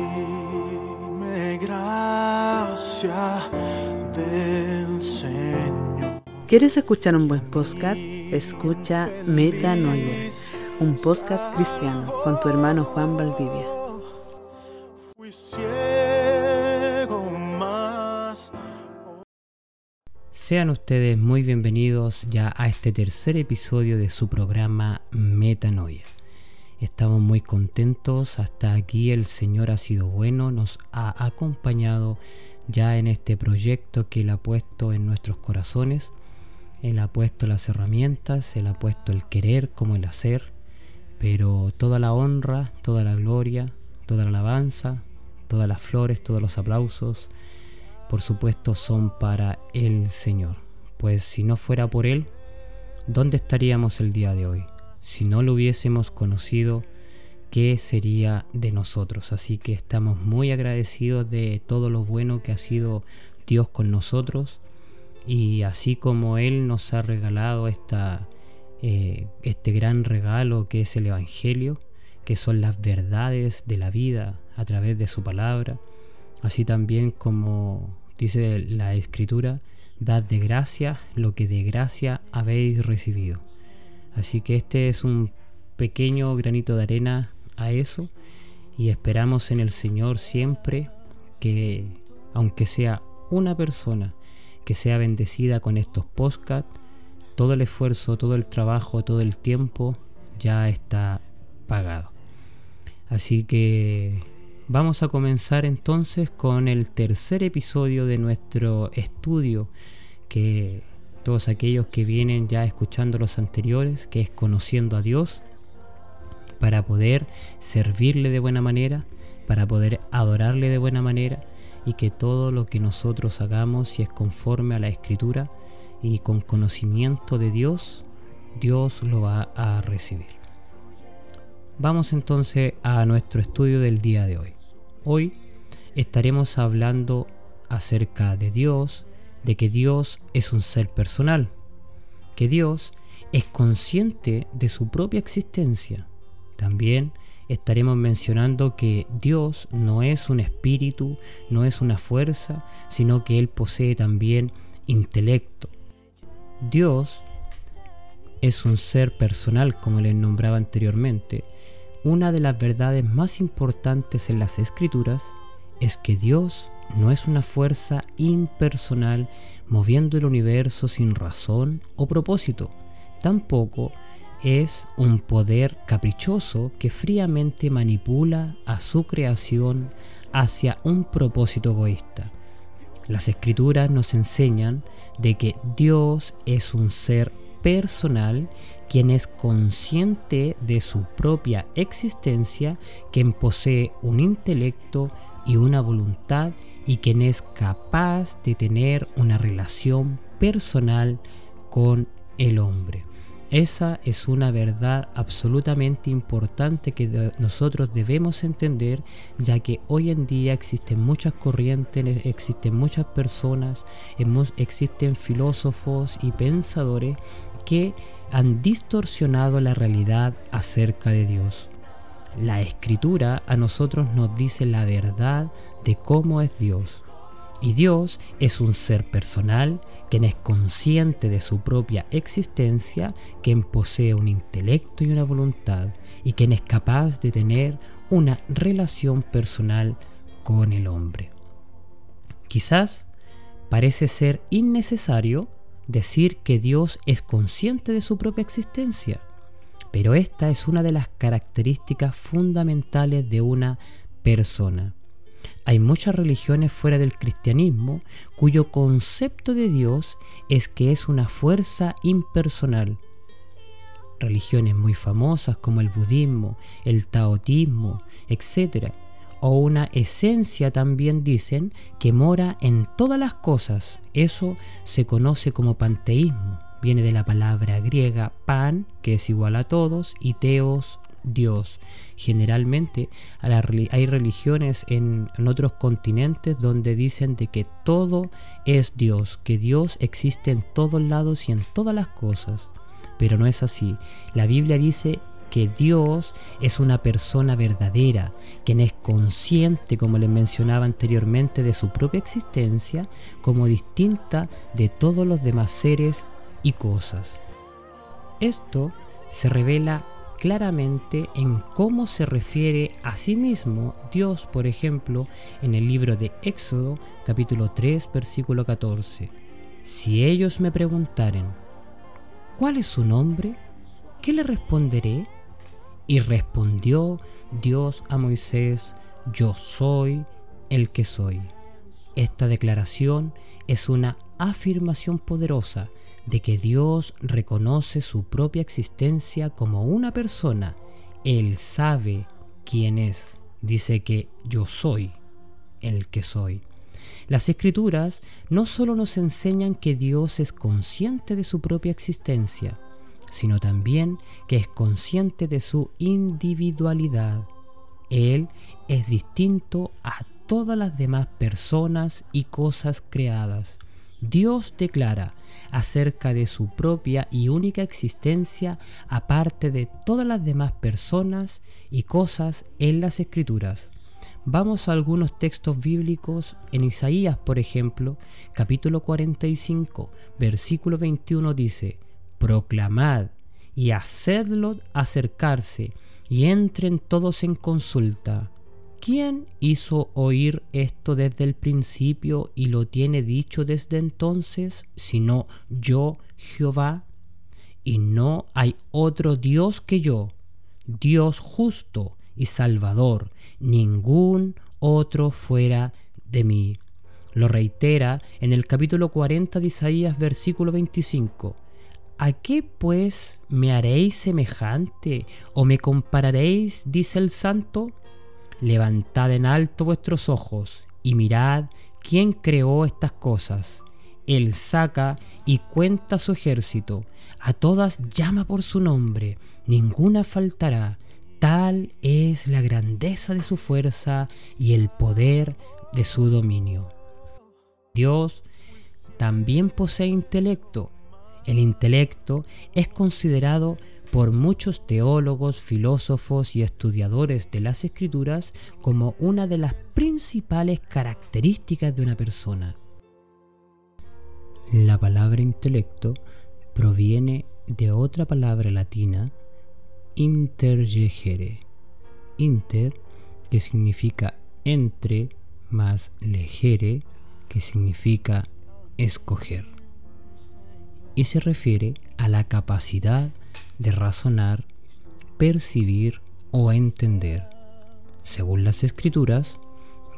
Dime gracia del Señor. ¿Quieres escuchar un buen podcast? Escucha Metanoia, un podcast cristiano con tu hermano Juan Valdivia. Fui ciego más. Sean ustedes muy bienvenidos ya a este tercer episodio de su programa Metanoia. Estamos muy contentos, hasta aquí el Señor ha sido bueno, nos ha acompañado ya en este proyecto que Él ha puesto en nuestros corazones. Él ha puesto las herramientas, Él ha puesto el querer como el hacer, pero toda la honra, toda la gloria, toda la alabanza, todas las flores, todos los aplausos, por supuesto son para el Señor. Pues si no fuera por Él, ¿dónde estaríamos el día de hoy? Si no lo hubiésemos conocido, ¿qué sería de nosotros? Así que estamos muy agradecidos de todo lo bueno que ha sido Dios con nosotros y así como Él nos ha regalado esta, eh, este gran regalo que es el Evangelio, que son las verdades de la vida a través de su palabra, así también como dice la Escritura, dad de gracia lo que de gracia habéis recibido. Así que este es un pequeño granito de arena a eso y esperamos en el Señor siempre que, aunque sea una persona que sea bendecida con estos podcasts, todo el esfuerzo, todo el trabajo, todo el tiempo ya está pagado. Así que vamos a comenzar entonces con el tercer episodio de nuestro estudio que todos aquellos que vienen ya escuchando los anteriores, que es conociendo a Dios, para poder servirle de buena manera, para poder adorarle de buena manera y que todo lo que nosotros hagamos, si es conforme a la escritura y con conocimiento de Dios, Dios lo va a recibir. Vamos entonces a nuestro estudio del día de hoy. Hoy estaremos hablando acerca de Dios, de que Dios es un ser personal, que Dios es consciente de su propia existencia. También estaremos mencionando que Dios no es un espíritu, no es una fuerza, sino que Él posee también intelecto. Dios es un ser personal, como les nombraba anteriormente. Una de las verdades más importantes en las escrituras es que Dios no es una fuerza impersonal moviendo el universo sin razón o propósito. Tampoco es un poder caprichoso que fríamente manipula a su creación hacia un propósito egoísta. Las escrituras nos enseñan de que Dios es un ser personal quien es consciente de su propia existencia, quien posee un intelecto y una voluntad y quien es capaz de tener una relación personal con el hombre. Esa es una verdad absolutamente importante que nosotros debemos entender, ya que hoy en día existen muchas corrientes, existen muchas personas, existen filósofos y pensadores que han distorsionado la realidad acerca de Dios. La escritura a nosotros nos dice la verdad de cómo es Dios. Y Dios es un ser personal, quien es consciente de su propia existencia, quien posee un intelecto y una voluntad, y quien es capaz de tener una relación personal con el hombre. Quizás parece ser innecesario decir que Dios es consciente de su propia existencia, pero esta es una de las características fundamentales de una persona. Hay muchas religiones fuera del cristianismo cuyo concepto de Dios es que es una fuerza impersonal. Religiones muy famosas como el budismo, el taotismo, etc. O una esencia también dicen que mora en todas las cosas. Eso se conoce como panteísmo. Viene de la palabra griega pan, que es igual a todos, y teos, Dios. Generalmente hay religiones en, otros continentes donde dicen de que todo es Dios, que Dios existe en todos lados y en todas las cosas. Pero no es así. La Biblia dice que Dios es una persona verdadera, quien es consciente, como les mencionaba anteriormente, de su propia existencia como distinta de todos los demás seres y cosas. Esto se revela claramente en cómo se refiere a sí mismo Dios, por ejemplo, en el libro de Éxodo, capítulo 3, versículo 14. Si ellos me preguntaren, ¿cuál es su nombre? ¿Qué le responderé? Y respondió Dios a Moisés, yo soy el que soy. Esta declaración es una afirmación poderosa de que Dios reconoce su propia existencia como una persona. Él sabe quién es. Dice que yo soy el que soy. Las escrituras no solo nos enseñan que Dios es consciente de su propia existencia, sino también que es consciente de su individualidad. Él es distinto a todas las demás personas y cosas creadas. Dios declara acerca de su propia y única existencia aparte de todas las demás personas y cosas en las escrituras. Vamos a algunos textos bíblicos en Isaías, por ejemplo, capítulo 45, versículo 21 dice, Proclamad y hacedlo acercarse y entren todos en consulta ¿Quién hizo oír esto desde el principio y lo tiene dicho desde entonces, sino yo, Jehová? Y no hay otro Dios que yo, Dios justo y salvador, ningún otro fuera de mí. Lo reitera en el capítulo 40 de Isaías, versículo 25. ¿A qué pues me haréis semejante o me compararéis, dice el santo? Levantad en alto vuestros ojos y mirad quién creó estas cosas. Él saca y cuenta su ejército, a todas llama por su nombre, ninguna faltará. Tal es la grandeza de su fuerza y el poder de su dominio. Dios también posee intelecto. El intelecto es considerado por muchos teólogos, filósofos y estudiadores de las escrituras como una de las principales características de una persona. La palabra intelecto proviene de otra palabra latina, interjegere. Inter, que significa entre, más legere, que significa escoger. Y se refiere a la capacidad de razonar, percibir o entender. Según las escrituras,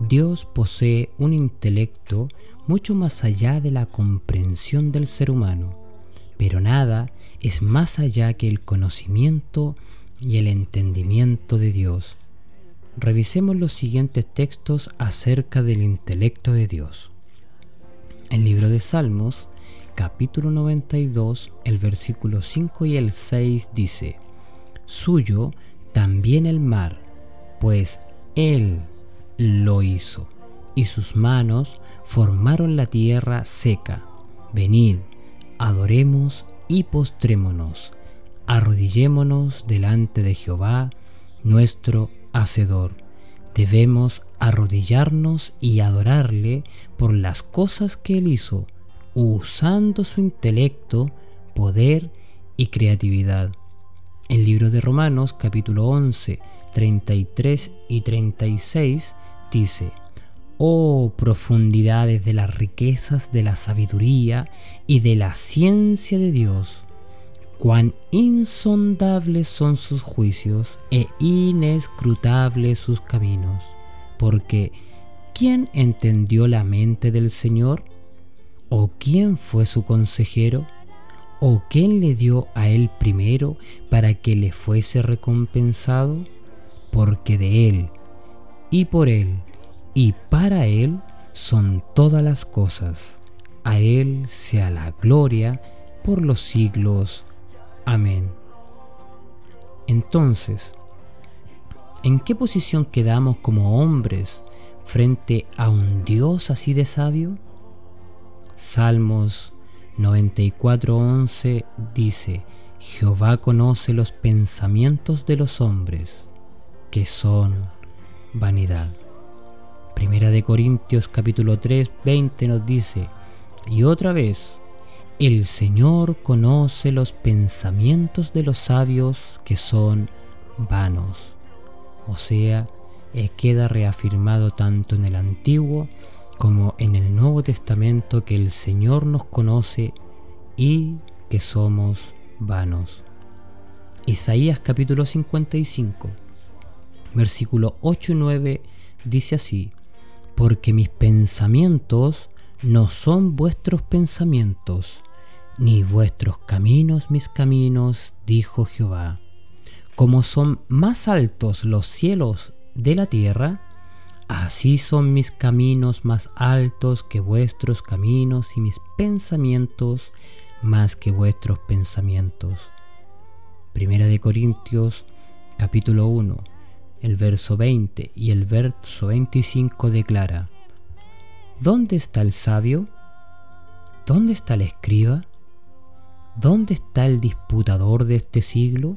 Dios posee un intelecto mucho más allá de la comprensión del ser humano, pero nada es más allá que el conocimiento y el entendimiento de Dios. Revisemos los siguientes textos acerca del intelecto de Dios. El libro de Salmos capítulo 92, el versículo 5 y el 6 dice, Suyo también el mar, pues Él lo hizo, y sus manos formaron la tierra seca. Venid, adoremos y postrémonos, arrodillémonos delante de Jehová, nuestro Hacedor. Debemos arrodillarnos y adorarle por las cosas que Él hizo, usando su intelecto, poder y creatividad. El libro de Romanos capítulo 11, 33 y 36 dice, Oh profundidades de las riquezas de la sabiduría y de la ciencia de Dios, cuán insondables son sus juicios e inescrutables sus caminos, porque ¿quién entendió la mente del Señor? ¿O quién fue su consejero? ¿O quién le dio a él primero para que le fuese recompensado? Porque de él, y por él, y para él son todas las cosas. A él sea la gloria por los siglos. Amén. Entonces, ¿en qué posición quedamos como hombres frente a un Dios así de sabio? Salmos 94.11 dice, Jehová conoce los pensamientos de los hombres, que son vanidad. Primera de Corintios capítulo 3, 20 nos dice, y otra vez, el Señor conoce los pensamientos de los sabios que son vanos. O sea, eh, queda reafirmado tanto en el Antiguo como en el Nuevo Testamento que el Señor nos conoce y que somos vanos. Isaías capítulo 55, versículo 8 y 9 dice así, porque mis pensamientos no son vuestros pensamientos, ni vuestros caminos mis caminos, dijo Jehová. Como son más altos los cielos de la tierra, así son mis caminos más altos que vuestros caminos y mis pensamientos más que vuestros pensamientos. Primera de Corintios capítulo 1, el verso 20 y el verso 25 declara, ¿Dónde está el sabio? ¿Dónde está el escriba? ¿Dónde está el disputador de este siglo?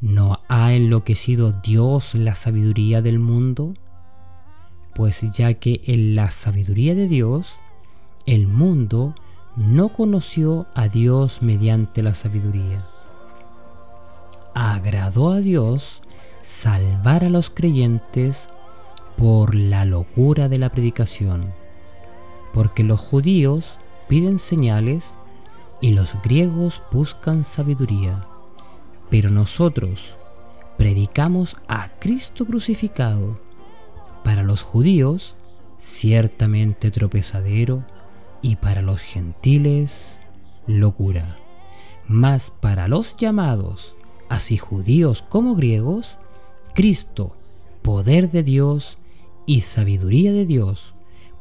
¿No ha enloquecido Dios la sabiduría del mundo? Pues ya que en la sabiduría de Dios, el mundo no conoció a Dios mediante la sabiduría. Agradó a Dios salvar a los creyentes por la locura de la predicación, porque los judíos piden señales y los griegos buscan sabiduría, pero nosotros predicamos a Cristo crucificado, para los judíos ciertamente tropezadero y para los gentiles locura, mas para los llamados, así judíos como griegos, Cristo, poder de Dios y sabiduría de Dios,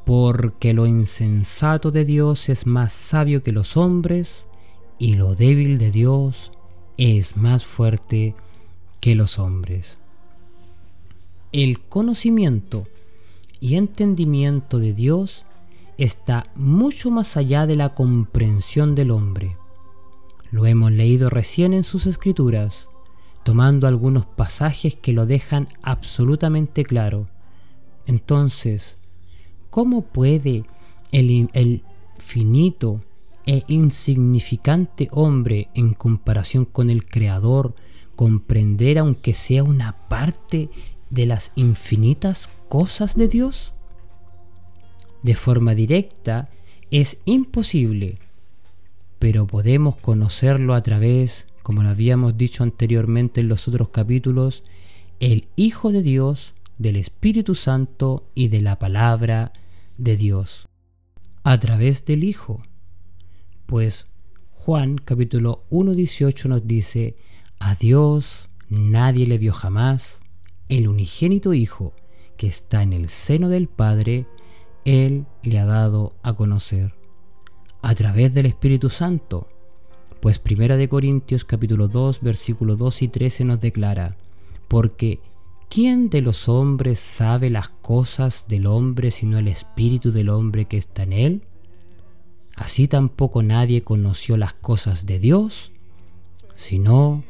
porque lo insensato de Dios es más sabio que los hombres, y lo débil de Dios es más fuerte que los hombres. El conocimiento y entendimiento de Dios está mucho más allá de la comprensión del hombre. Lo hemos leído recién en sus escrituras, tomando algunos pasajes que lo dejan absolutamente claro. Entonces, ¿Cómo puede el, finito e insignificante hombre en comparación con el Creador comprender aunque sea una parte de las infinitas cosas de Dios? De forma directa es imposible, pero podemos conocerlo a través, como lo habíamos dicho anteriormente en los otros capítulos, el Hijo de Dios del Espíritu Santo y de la palabra de Dios a través del Hijo. Pues Juan capítulo 1.18 nos dice, a Dios nadie le vio jamás, el unigénito Hijo que está en el seno del Padre, Él le ha dado a conocer a través del Espíritu Santo. Pues Primera de Corintios capítulo 2 versículo 2 y 13 nos declara, porque ¿Quién de los hombres sabe las cosas del hombre sino el espíritu del hombre que está en él? Así tampoco nadie conoció las cosas de Dios, sino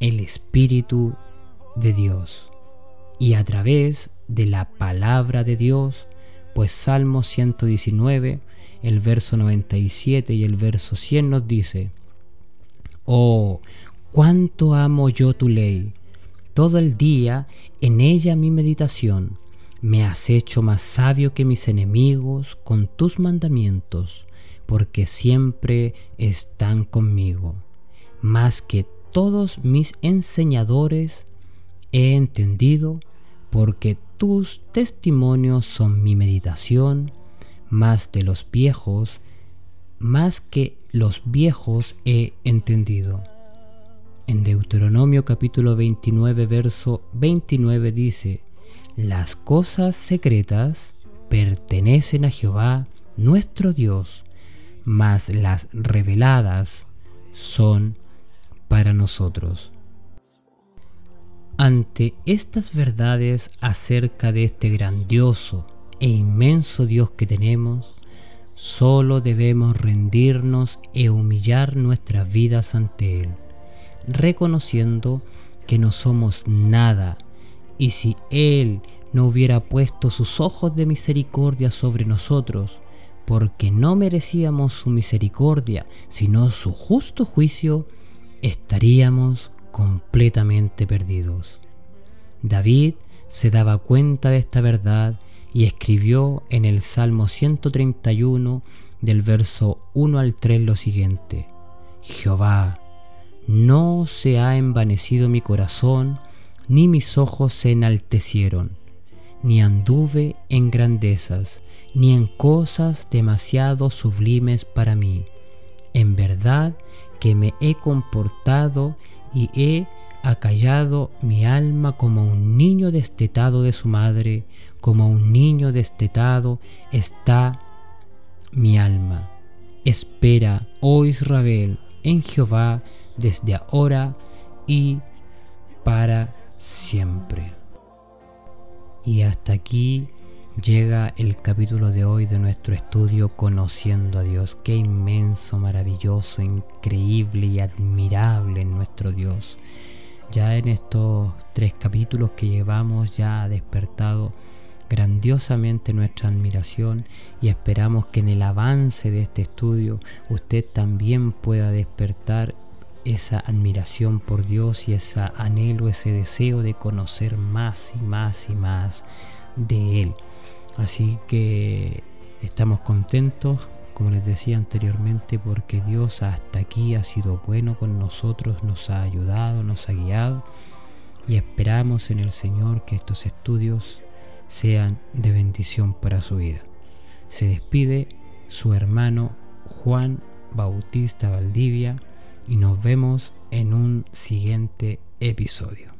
el espíritu de Dios. Y a través de la palabra de Dios, pues Salmo 119, el verso 97 y el verso 100 nos dice, Oh, cuánto amo yo tu ley todo el día en ella mi meditación. Me has hecho más sabio que mis enemigos con tus mandamientos, porque siempre están conmigo. Más que todos mis enseñadores he entendido, porque tus testimonios son mi meditación, más de los viejos, más que los viejos he entendido. En Deuteronomio capítulo 29, verso 29 dice, Las cosas secretas pertenecen a Jehová nuestro Dios, mas las reveladas son para nosotros. Ante estas verdades acerca de este grandioso e inmenso Dios que tenemos, Solo debemos rendirnos e humillar nuestras vidas ante Él, reconociendo que no somos nada, y si Él no hubiera puesto sus ojos de misericordia sobre nosotros, porque no merecíamos su misericordia, sino su justo juicio, estaríamos completamente perdidos. David se daba cuenta de esta verdad y escribió en el Salmo 131 del verso 1 al 3 lo siguiente, Jehová, no se ha envanecido mi corazón, ni mis ojos se enaltecieron, ni anduve en grandezas, ni en cosas demasiado sublimes para mí. En verdad que me he comportado y he acallado mi alma como un niño destetado de su madre, como un niño destetado está mi alma. Espera, oh Israel, en Jehová desde ahora y para siempre. Y hasta aquí llega el capítulo de hoy de nuestro estudio Conociendo a Dios. Qué inmenso, maravilloso, increíble y admirable nuestro Dios. Ya en estos tres capítulos que llevamos ya ha despertado grandiosamente nuestra admiración y esperamos que en el avance de este estudio usted también pueda despertar esa admiración por Dios y ese anhelo, ese deseo de conocer más y más y más de Él. Así que estamos contentos, como les decía anteriormente, porque Dios hasta aquí ha sido bueno con nosotros, nos ha ayudado, nos ha guiado y esperamos en el Señor que estos estudios sean de bendición para su vida. Se despide su hermano Juan Bautista Valdivia y nos vemos en un siguiente episodio.